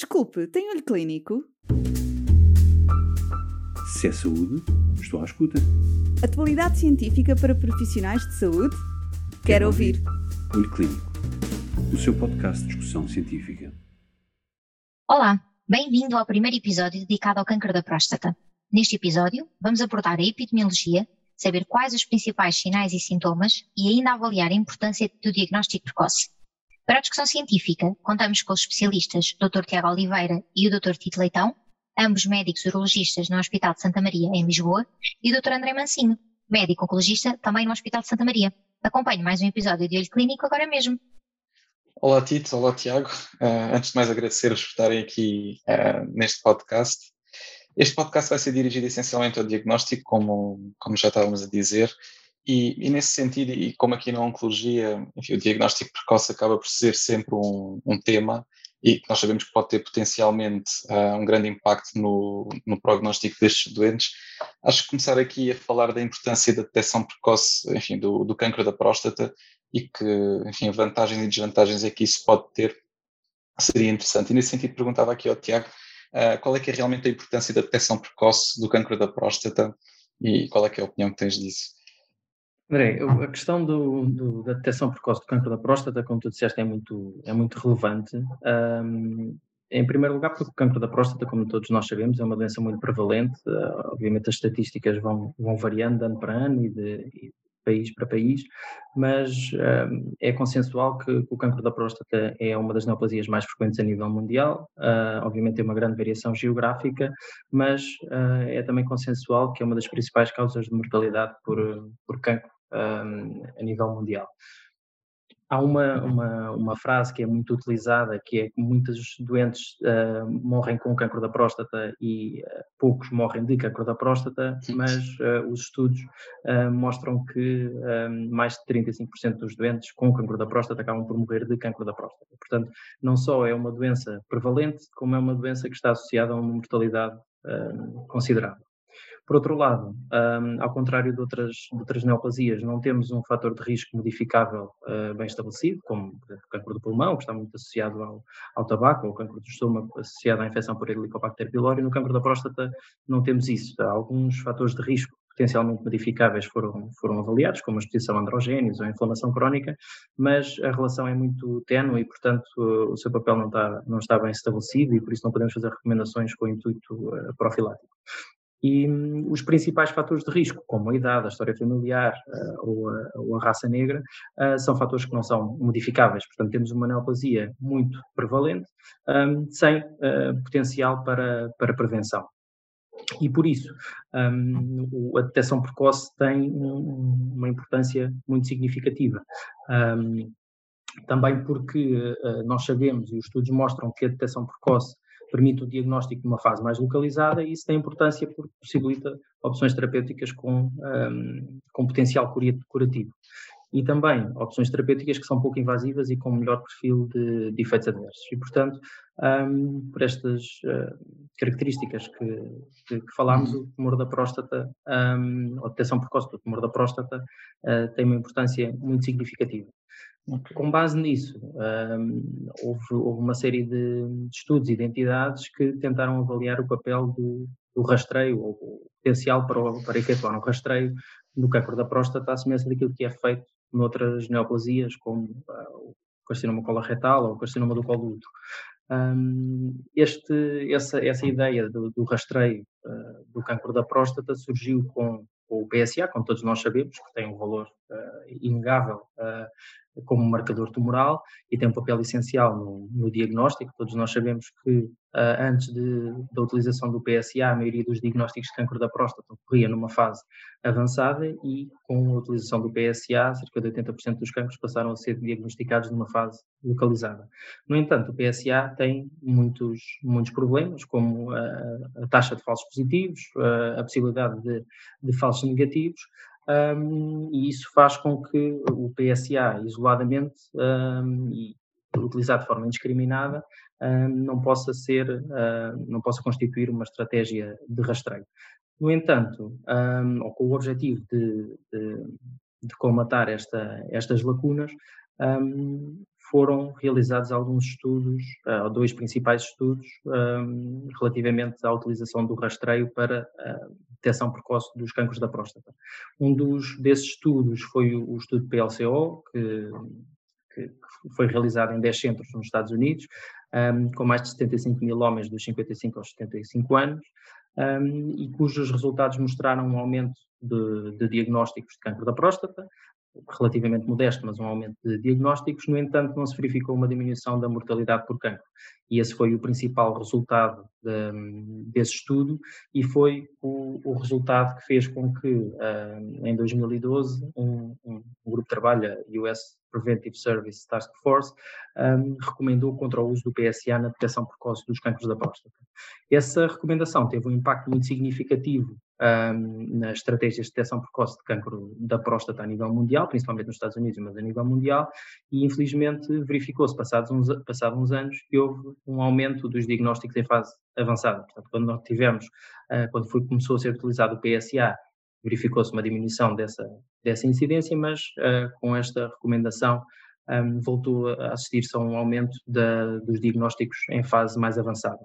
Desculpe, tem olho clínico? Se é saúde, estou à escuta. Atualidade científica para profissionais de saúde? Quero, Quero ouvir. ouvir. Olho Clínico, o seu podcast de discussão científica. Olá, bem-vindo ao primeiro episódio dedicado ao câncer da próstata. Neste episódio, vamos abordar a epidemiologia, saber quais os principais sinais e sintomas e ainda avaliar a importância do diagnóstico precoce. Para a discussão científica, contamos com os especialistas Dr. Tiago Oliveira e o Dr. Tito Leitão, ambos médicos urologistas no Hospital de Santa Maria, em Lisboa, e o Dr. André Mancinho, médico oncologista também no Hospital de Santa Maria. Acompanhe mais um episódio de Olho Clínico agora mesmo. Olá Tito, olá Tiago. Uh, antes de mais agradecer-vos por estarem aqui uh, neste podcast. Este podcast vai ser dirigido essencialmente ao diagnóstico, como, como já estávamos a dizer, e, e, nesse sentido, e como aqui na oncologia, enfim, o diagnóstico precoce acaba por ser sempre um, um tema e que nós sabemos que pode ter potencialmente uh, um grande impacto no, no prognóstico destes doentes, acho que começar aqui a falar da importância da detecção precoce, enfim, do, do cancro da próstata e que, enfim, vantagens e desvantagens é que isso pode ter, seria interessante. E nesse sentido perguntava aqui ao Tiago, uh, qual é que é realmente a importância da detecção precoce do cancro da próstata e qual é que é a opinião que tens disso? André, a questão do, do, da detecção precoce do cancro da próstata, como tu disseste, é muito, é muito relevante. Um, em primeiro lugar, porque o cancro da próstata, como todos nós sabemos, é uma doença muito prevalente. Uh, obviamente, as estatísticas vão, vão variando de ano para ano e de, e de país para país, mas um, é consensual que, o cancro da próstata é uma das neoplasias mais frequentes a nível mundial. Uh, obviamente, tem uma grande variação geográfica, mas uh, é também consensual que é uma das principais causas de mortalidade por, por cancro um, a nível mundial. Há uma, uma, uma, frase que é muito utilizada, que é que muitos doentes uh, morrem com cancro da próstata e uh, poucos morrem de cancro da próstata, mas uh, os estudos mostram que mais de 35% dos doentes com cancro da próstata acabam por morrer de cancro da próstata. Portanto, não só é uma doença prevalente, como é uma doença que está associada a uma mortalidade considerável. Por outro lado, um, ao contrário de outras, de outras neoplasias, não temos um fator de risco modificável uh, bem estabelecido, como o câncer do pulmão, que está muito associado ao, ao tabaco, ou o câncer do estômago associado à infecção por Helicobacter pylori. No câncer da próstata não temos isso. Há alguns fatores de risco potencialmente modificáveis foram, foram avaliados, como a exposição a androgénios ou a inflamação crónica, mas a relação é muito ténue e, portanto, o seu papel não está, não está bem estabelecido e por isso não podemos fazer recomendações com intuito uh, profilático. E um, os principais fatores de risco, como a idade, a história familiar uh, ou, a, ou, a, raça negra, uh, são fatores que não são modificáveis. Portanto, temos uma neoplasia muito prevalente, um, sem uh, potencial para, para prevenção. E por isso, um, a detecção precoce tem um, uma importância muito significativa. Um, também porque nós sabemos, e os estudos mostram que a detecção precoce permite o diagnóstico de uma fase mais localizada e isso tem importância porque possibilita opções terapêuticas com, um, com potencial curativo. E também opções terapêuticas que são pouco invasivas e com melhor perfil de, de efeitos adversos. E, portanto, um, por estas uh, características que, que, que, falámos, o tumor da próstata, um, a detecção precoce do tumor da próstata, uh, tem uma importância muito significativa. Okay. Com base nisso, um, houve, houve, uma série de, de estudos e de entidades que tentaram avaliar o papel do, do rastreio, ou o potencial para, para efetuar um rastreio no câncer da próstata, à semelhança daquilo que é feito noutras neoplasias, como uh, o carcinoma coloretal ou o carcinoma do colo do útero. Um, este, essa, essa ideia do, do rastreio uh, do câncer da próstata surgiu com, com, o PSA, como todos nós sabemos, que tem um valor uh, inegável como marcador tumoral e tem um papel essencial no, no diagnóstico. Todos nós sabemos que uh, antes de, da utilização do PSA, a maioria dos diagnósticos de câncer da próstata ocorria numa fase avançada e com a utilização do PSA, cerca de 80% dos cancros passaram a ser diagnosticados numa fase localizada. No entanto, o PSA tem muitos, muitos problemas, como a, a taxa de falsos positivos, a, a possibilidade de, de falsos negativos, um, e isso faz com que o PSA, isoladamente um, e utilizado de forma indiscriminada, um, não possa ser, uh, não possa constituir uma estratégia de rastreio. No entanto, ou com o objetivo de, de, de colmatar esta, estas lacunas, foram realizados alguns estudos, uh, dois principais estudos, um, relativamente à utilização do rastreio para a detecção precoce dos cancros da próstata. Um dos desses estudos foi o, estudo PLCO, que, que, foi realizado em 10 centros nos Estados Unidos, um, com mais de 75 mil homens dos 55 aos 75 anos, um, e cujos resultados mostraram um aumento de, de diagnósticos de cancro da próstata, relativamente modesto, mas um aumento de diagnósticos. No entanto, não se verificou uma diminuição da mortalidade por cancro. E esse foi o principal resultado de, desse estudo e foi o, o, resultado que fez com que, uh, em 2012, um, um, um, grupo de trabalho, a US Preventive Service Task Force, um, recomendou contra o uso do PSA na detecção precoce dos cancros da próstata. Essa recomendação teve um impacto muito significativo um, nas estratégias de detecção precoce de cancro da próstata a nível mundial, principalmente nos Estados Unidos, mas a nível mundial, e infelizmente verificou-se, passados uns, passados uns anos, que houve um aumento dos diagnósticos em fase avançada. Portanto, quando nós tivemos, uh, quando foi, começou a ser utilizado o PSA, verificou-se uma diminuição dessa, dessa incidência, mas uh, com esta recomendação um, voltou a assistir-se a um aumento da, dos diagnósticos em fase mais avançada.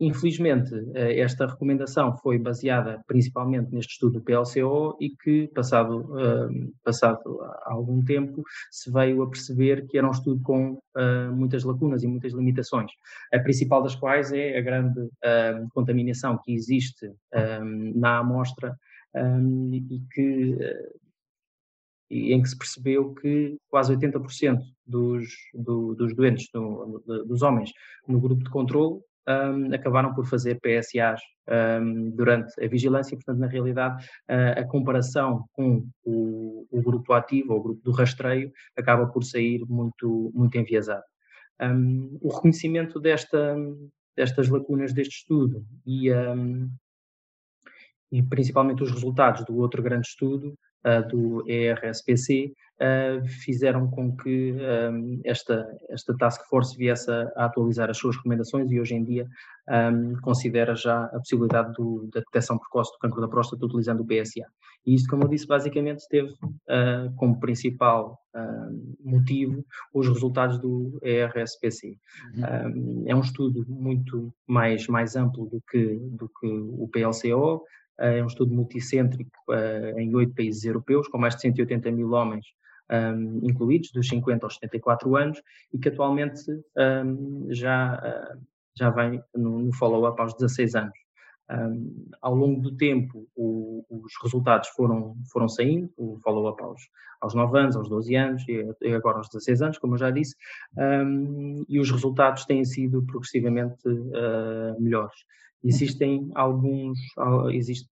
Infelizmente, eh, esta recomendação foi baseada principalmente neste estudo do PLCO e que, passado, ehm, passado algum tempo, se veio a perceber que era um estudo com eh, muitas lacunas e muitas limitações, a principal das quais é a grande contaminação que existe na amostra e que em que se percebeu que quase 80% dos, do, dos doentes, do, dos homens no grupo de controle, um, acabaram por fazer PSAs um, durante a vigilância, portanto, na realidade, a, a comparação com o, o, grupo ativo, ou o grupo do rastreio, acaba por sair muito, muito enviesado. Um, o reconhecimento desta, destas lacunas deste estudo e, e principalmente os resultados do outro grande estudo, uh, do ERSPC, uh, fizeram com que um, esta, esta task force viesse a, a, atualizar as suas recomendações e hoje em dia um, considera já a possibilidade do, da detecção precoce do cancro da próstata utilizando o PSA. E isto, como eu disse, basicamente teve uh, como principal uh, motivo os resultados do ERSPC. Uhum. Um, é um estudo muito mais, mais amplo do que, do que o PLCO, é um estudo multicêntrico em oito países europeus, com mais de 180 mil homens um, incluídos, dos 50 aos 74 anos, e que atualmente um, já, uh, já vem no, no follow-up aos 16 anos. Um, ao longo do tempo, o, os resultados foram, foram saindo, o follow-up aos, aos 9 anos, aos 12 anos e agora aos 16 anos, como eu já disse, um, e os resultados têm sido progressivamente uh, melhores. Existem alguns, existe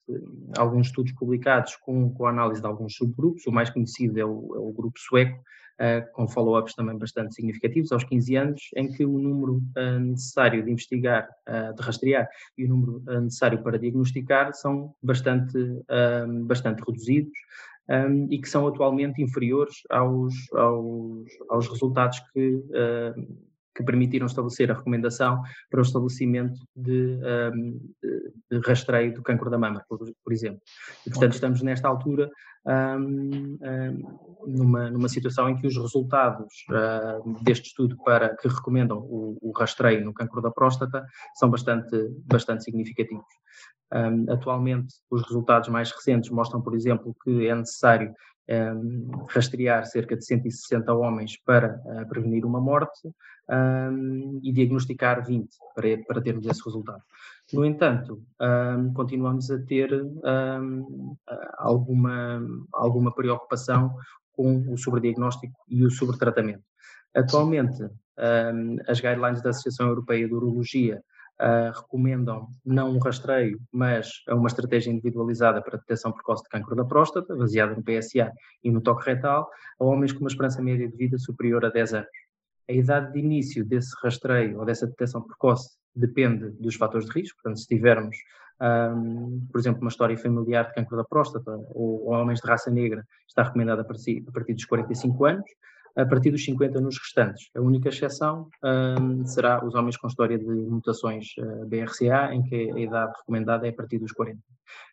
alguns estudos publicados com, com a análise de alguns subgrupos, o mais conhecido é o, é o grupo sueco, uh, com follow-ups também bastante significativos, aos 15 anos, em que o número uh, necessário de investigar, uh, de rastrear, e o número necessário para diagnosticar são bastante, bastante reduzidos, um, e que são atualmente inferiores aos, aos, aos resultados que, uh, que permitiram estabelecer a recomendação para o estabelecimento de, um, de rastreio do cancro da mama, por, por exemplo. E, portanto, estamos nesta altura um, numa, numa situação em que os resultados uh, deste estudo para que recomendam o, o, rastreio no cancro da próstata são bastante, bastante significativos. Um, atualmente, os resultados mais recentes mostram, por exemplo, que é necessário um, rastrear cerca de 160 homens para uh, prevenir uma morte um, e diagnosticar 20 para, para termos esse resultado. No entanto, um, continuamos a ter alguma, alguma preocupação com o sobrediagnóstico e o sobretratamento. Atualmente, as guidelines da Associação Europeia de Urologia uh, recomendam não um rastreio, mas uma estratégia individualizada para detecção precoce de câncer da próstata, baseada no PSA e no toque retal, a homens com uma esperança média de vida superior a 10 anos. A idade de início desse rastreio ou dessa detecção precoce depende dos fatores de risco, portanto, se tivermos, um, por exemplo, uma história familiar de câncer da próstata ou, ou homens de raça negra, está recomendada a partir dos 45 anos, a partir dos 50 nos restantes. A única exceção um, será os homens com história de mutações uh, BRCA, em que a idade recomendada é a partir dos 40.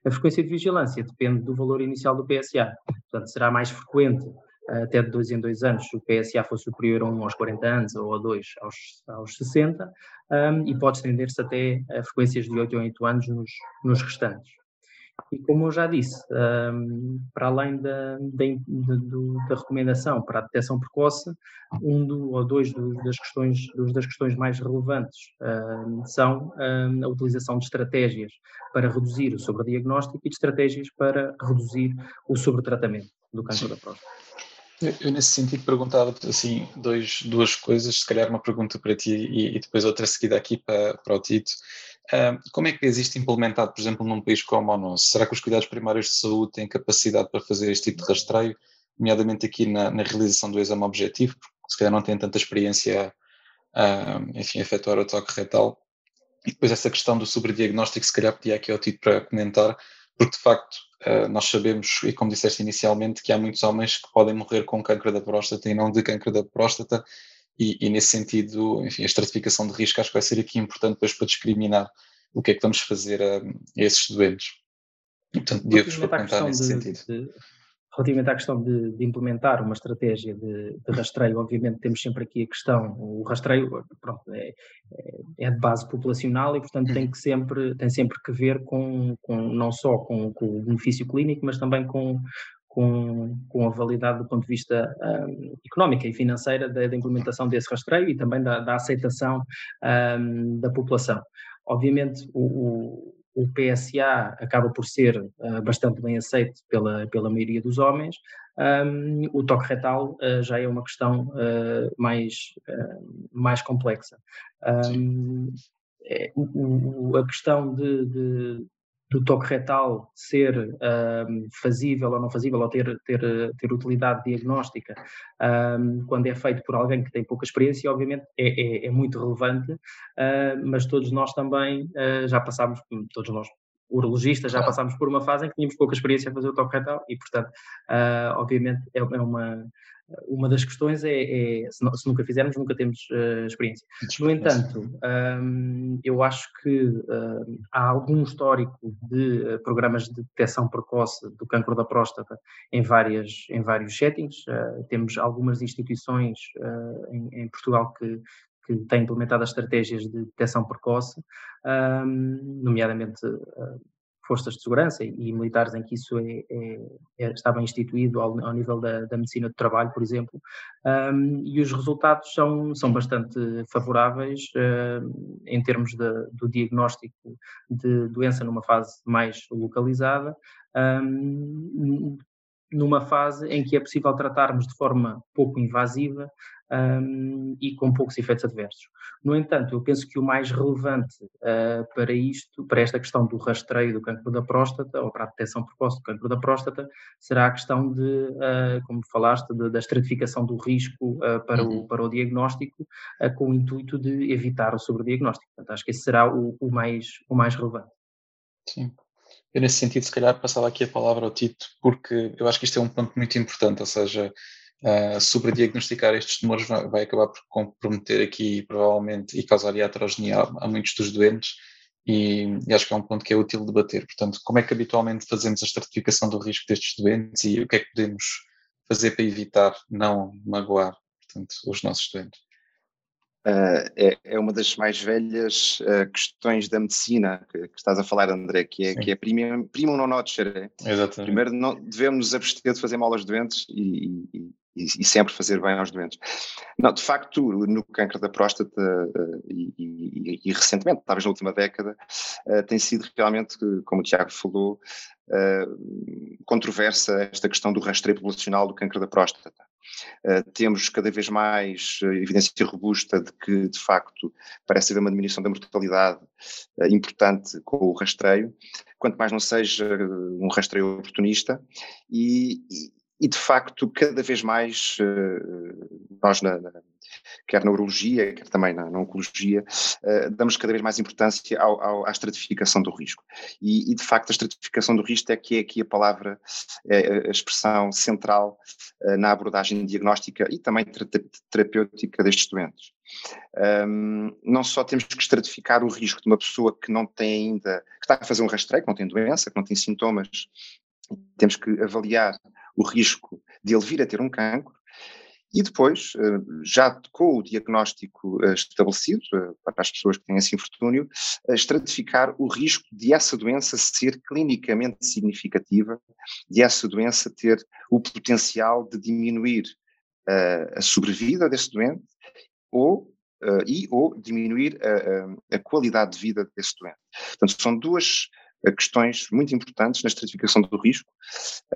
A frequência de vigilância depende do valor inicial do PSA, portanto, será mais frequente até de dois em dois anos, o PSA for superior a 1 aos 40 anos ou a 2 aos, aos 60, um, e pode estender-se até a frequências de 8 a 8 anos nos, nos restantes. E como eu já disse, um, para além da, da, da, recomendação para a detecção precoce, um do, ou dois do, das, questões, das questões mais relevantes um, são um, a utilização de estratégias para reduzir o sobrediagnóstico e de estratégias para reduzir o sobretratamento do câncer da próstata. Eu, nesse sentido, perguntava-te assim, dois, duas coisas, se calhar uma pergunta para ti e, e depois outra seguida aqui para, para o Tito. Uh, como é que existe implementado, por exemplo, num país como o nosso? Será que os cuidados primários de saúde têm capacidade para fazer este tipo de rastreio, nomeadamente aqui na, na realização do exame objetivo, porque se calhar não têm tanta experiência uh, enfim, a efetuar o toque retal? E depois essa questão do sobrediagnóstico, se calhar pedia aqui ao Tito para comentar, porque de facto uh, nós sabemos, e como disseste inicialmente, que há muitos homens que podem morrer com câncer da próstata e não de câncer da próstata, e, e, nesse sentido, enfim, a estratificação de risco acho que vai ser aqui importante depois para discriminar o que é que vamos fazer a, a esses doentes. Portanto, devo-vos comentar nesse de, sentido. De, relativamente à questão de, de implementar uma estratégia de, de, rastreio, obviamente temos sempre aqui a questão, o rastreio pronto, é, é, de base populacional e, portanto, tem, que sempre, tem sempre que ver com, com não só com, com, o benefício clínico, mas também com, com, com a validade do ponto de vista um, económico e financeiro da, da, implementação desse rastreio e também da, da aceitação um, da população. Obviamente, o, o, o, PSA acaba por ser uh, bastante bem aceito pela, pela maioria dos homens, um, o toque retal uh, já é uma questão uh, mais, mais complexa. É, o, a questão de, de, do toque retal ser um, fazível ou não fazível, ou ter, ter, ter utilidade diagnóstica, um, quando é feito por alguém que tem pouca experiência, obviamente é, é, é muito relevante, uh, mas todos nós também uh, já passámos, todos nós urologistas, já passámos por uma fase em que tínhamos pouca experiência a fazer o toque retal e, portanto, uh, obviamente é, é uma uma das questões é, é se, se, nunca fizermos, nunca temos uh, experiência. No entanto, um, eu acho que uh, há algum histórico de uh, programas de detecção precoce do cancro da próstata em, várias, em vários settings. temos algumas instituições em, em, Portugal que, que têm implementado as estratégias de detecção precoce, um, nomeadamente forças de segurança e militares em que isso é, é, é instituído ao, ao nível da, da, medicina do trabalho, por exemplo, um, e os resultados são, são bastante favoráveis em termos de, do diagnóstico de doença numa fase mais localizada, um, numa fase em que é possível tratarmos de forma pouco invasiva um, e com poucos efeitos adversos. No entanto, eu penso que o mais relevante uh, para isto, para esta questão do rastreio do cancro da próstata, ou para a detecção precoce do cancro da próstata, será a questão de, uh, como falaste, de, da estratificação do risco uh, para, uhum. o, para o diagnóstico, com o intuito de evitar o sobrediagnóstico. Portanto, acho que esse será o, o, mais, o mais relevante. Sim. Eu, nesse sentido, se calhar passava aqui a palavra ao Tito, porque eu acho que isto é um ponto muito importante, ou seja, uh, sobrediagnosticar estes tumores vai, vai, acabar por comprometer aqui, provavelmente, e causar iatrogenia a, a muitos dos doentes, e, e, acho que é um ponto que é útil debater. Portanto, como é que habitualmente fazemos a estratificação do risco destes doentes e o que é que podemos fazer para evitar não magoar, portanto, os nossos doentes? Uh, é, é, uma das mais velhas uh, questões da medicina que, que, estás a falar, André, que é, que é prima, prima non nocere. Exatamente. Primeiro, não, devemos nos abster de fazer mal aos doentes e, e, e, e, sempre fazer bem aos doentes. Não, de facto, no câncer da próstata uh, e, e, recentemente, talvez na última década, tem sido realmente, como o Tiago falou, controversa esta questão do rastreio populacional do câncer da próstata. Uh, temos cada vez mais uh, evidência robusta de que, de facto, parece haver uma diminuição da mortalidade uh, importante com o rastreio, quanto mais não seja um rastreio oportunista, e, e, e de facto, cada vez mais nós na, na quer na urologia, quer também na, na oncologia, uh, damos cada vez mais importância ao, ao, à estratificação do risco. E, e, de facto, a estratificação do risco é que é aqui a palavra, é a expressão central uh, na abordagem diagnóstica e também terapêutica destes doentes. Um, não só temos que estratificar o risco de uma pessoa que não tem ainda, que está a fazer um rastreio, que não tem doença, que não tem sintomas, temos que avaliar o risco de ele vir a ter um cancro, e depois, eh, já com o diagnóstico eh, estabelecido, eh, para as pessoas que têm esse infortúnio, estratificar o risco de essa doença ser clinicamente significativa, de essa doença ter o potencial de diminuir a sobrevida desse doente ou e ou diminuir a, a, a, qualidade de vida desse doente. Portanto, são duas questões muito importantes na estratificação do risco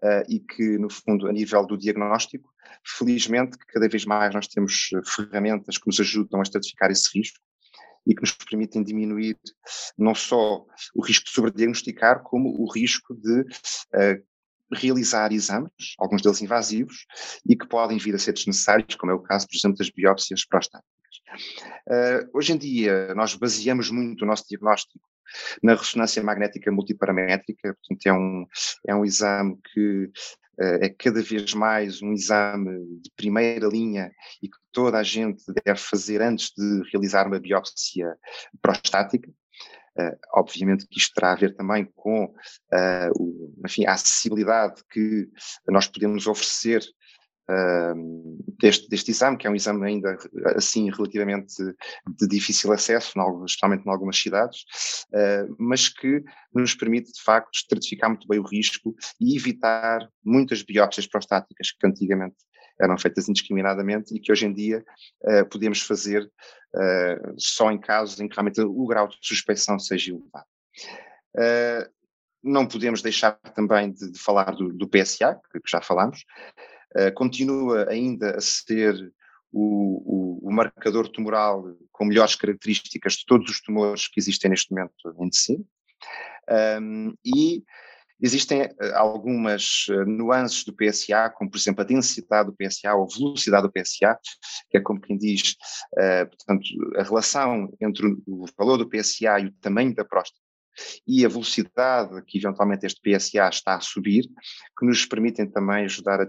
uh, e que, no fundo, a nível do diagnóstico, felizmente, cada vez mais nós temos eh, ferramentas que nos ajudam a estratificar esse risco e que nos permitem diminuir não só o risco de sobrediagnosticar, como o risco de uh, realizar exames, alguns deles invasivos, e que podem vir a ser desnecessários, como é o caso, por exemplo, das biópsias prostáticas. Uh, hoje em dia, nós baseamos muito o nosso diagnóstico na ressonância magnética multiparamétrica, portanto é um, é um exame que uh, é cada vez mais um exame de primeira linha e que toda a gente deve fazer antes de realizar uma biópsia prostática. Uh, obviamente que isto terá a ver também com uh, o, enfim, a acessibilidade que nós podemos oferecer deste, deste exame, que é um exame ainda assim relativamente de difícil acesso, especialmente em algumas cidades, uh, mas que nos permite de facto estratificar muito bem o risco e evitar muitas biópsias prostáticas que antigamente eram feitas indiscriminadamente e que hoje em dia uh, podemos fazer uh, só em casos em que realmente o grau de suspeição seja elevado. Não podemos deixar também de, de falar do, do, PSA, que já falámos, eh, continua ainda a ser o, o, o, marcador tumoral com melhores características de todos os tumores que existem neste momento em medicina. Um, e existem eh, algumas eh, nuances do PSA, como por exemplo a densidade do PSA ou a velocidade do PSA, que é como quem diz, uh, portanto, a relação entre o valor do PSA e o tamanho da próstata e a velocidade que eventualmente este PSA está a subir, que nos permitem também ajudar a,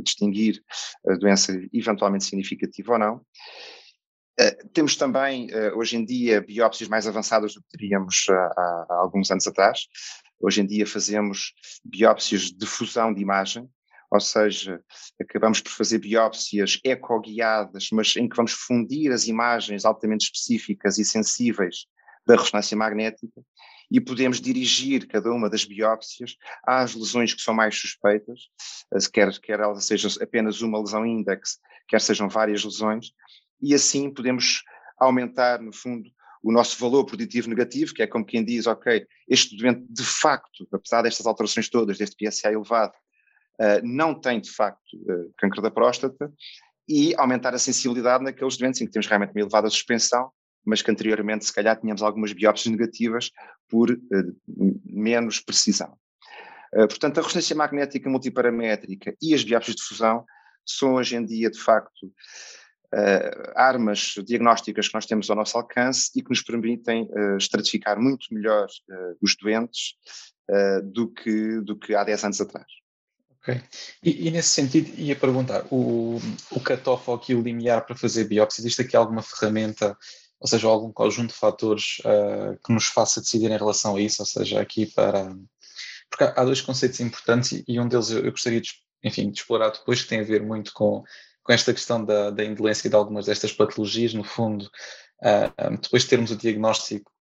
distinguir a doença eventualmente significativa ou não. Uh, temos também, uh, hoje em dia, biópsias mais avançadas do que teríamos uh, há, há, alguns anos atrás. Hoje em dia fazemos biópsias de fusão de imagem, ou seja, acabamos por fazer biópsias ecoguiadas, mas em que vamos fundir as imagens altamente específicas e sensíveis da ressonância magnética e podemos dirigir cada uma das biópsias às lesões que são mais suspeitas, quer, quer ela seja apenas uma lesão índex, quer sejam várias lesões, e assim podemos aumentar, no fundo, o nosso valor preditivo negativo, que é como quem diz, ok, este doente de facto, apesar destas alterações todas, deste PSA elevado, uh, não tem de facto uh, câncer da próstata, e aumentar a sensibilidade naqueles doentes em que temos realmente uma elevada suspensão, mas que anteriormente se calhar tínhamos algumas biópsias negativas por uh, menos precisão. Uh, portanto, a ressonância magnética multiparamétrica e as biópsias de fusão são hoje em dia, de facto, uh, armas diagnósticas que nós temos ao nosso alcance e que nos permitem estratificar muito melhor os doentes do, que, do que há 10 anos atrás. Ok. E, e, nesse sentido, ia perguntar, o, o cut-off ou aqui o limiar para fazer biópsia, existe aqui alguma ferramenta ou seja, algum conjunto de fatores uh, que nos faça decidir em relação a isso, ou seja, aqui para. Porque há dois conceitos importantes e um deles eu, eu gostaria de, enfim, de explorar depois, que tem a ver muito com, com esta questão da, da indolência de algumas destas patologias, no fundo, uh, depois de termos o diagnóstico,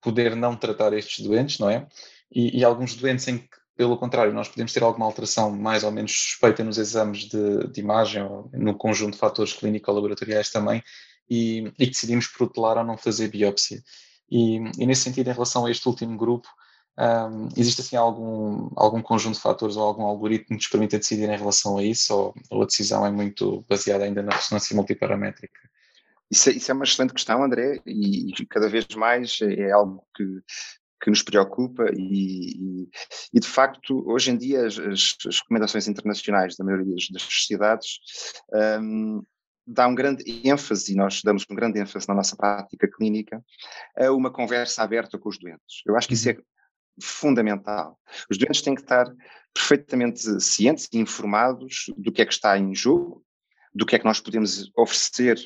poder não tratar estes doentes, não é? E, e, alguns doentes em que, pelo contrário, nós podemos ter alguma alteração mais ou menos suspeita nos exames de, de imagem ou no conjunto de fatores clínico-laboratoriais também, e, e decidimos protelar ou não fazer biópsia. E, e, nesse sentido, em relação a este último grupo, um, existe assim algum, algum conjunto de fatores ou algum algoritmo que nos permita decidir em relação a isso, ou, a decisão é muito baseada ainda na ressonância multiparamétrica? Isso é, isso é uma excelente questão, André, e, e cada vez mais é algo que, que nos preocupa e, e, e, de facto hoje em dia as, as, recomendações internacionais da maioria das, das sociedades um, dá um grande ênfase, e nós damos um grande ênfase na nossa prática clínica, a uma conversa aberta com os doentes. Eu acho que isso é uhum. fundamental. Os doentes têm que estar perfeitamente cientes e informados do que é que está em jogo, do que é que nós podemos oferecer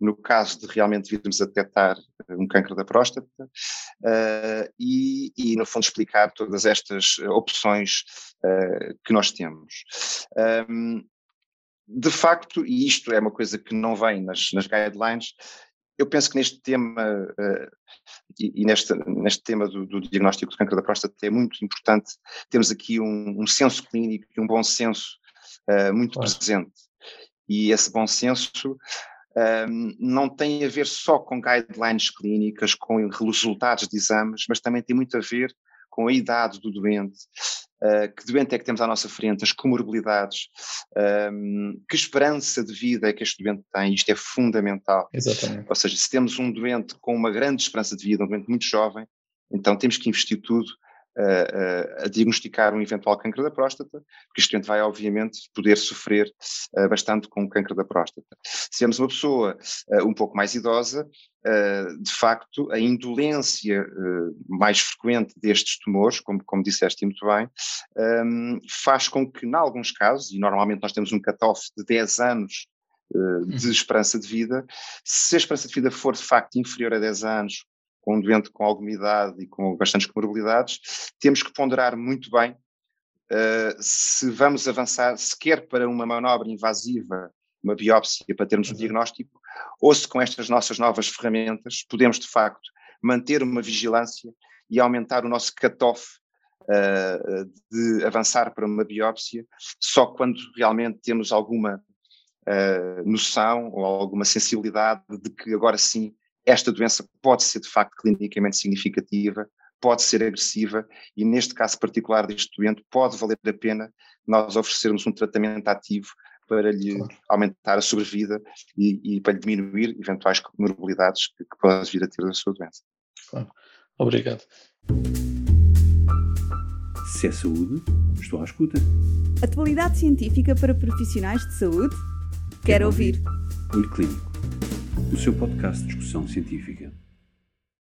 no caso de realmente virmos a detectar um cancro da próstata uh, e, e, no fundo, explicar todas estas opções uh, que nós temos. Um, de facto, e isto é uma coisa que não vem nas, nas guidelines, eu penso que neste tema uh, e, e neste, neste tema do, do, diagnóstico de câncer da próstata é muito importante termos aqui um, um senso clínico e um bom senso uh, muito claro. presente. E esse bom senso um, não tem a ver só com guidelines clínicas, com resultados de exames, mas também tem muito a ver com a idade do doente, uh, que doente é que temos à nossa frente, as comorbilidades, um, que esperança de vida é que este doente tem, isto é fundamental. Exatamente. Ou seja, se temos um doente com uma grande esperança de vida, um doente muito jovem, então temos que investir tudo a, a, diagnosticar um eventual câncer da próstata, porque este doente vai, obviamente, poder sofrer uh, bastante com o câncer da próstata. Se temos uma pessoa uh, um pouco mais idosa, de facto, a indolência mais frequente destes tumores, como, como disseste muito bem, um, faz com que, em alguns casos, e normalmente nós temos um cutoff de 10 anos de uhum. esperança de vida, se a esperança de vida for de facto inferior a 10 anos com um doente com alguma idade e com bastantes comorbilidades, temos que ponderar muito bem se vamos avançar sequer para uma manobra invasiva, uma biópsia para termos um uhum. diagnóstico, ou se com estas nossas novas ferramentas podemos de facto manter uma vigilância e aumentar o nosso cut-off uh, de avançar para uma biópsia só quando realmente temos alguma uh, noção ou alguma sensibilidade de que agora sim esta doença pode ser de facto clinicamente significativa, pode ser agressiva e neste caso particular deste doente pode valer a pena nós oferecermos um tratamento ativo para lhe claro. aumentar a sobrevida e, e, para lhe diminuir eventuais comorbilidades que, que pode vir a ter da sua doença. Claro. Obrigado. Se é saúde, estou à escuta. Atualidade científica para profissionais de saúde? Quero, Quero ouvir. ouvir. Olho Clínico o seu podcast de discussão científica.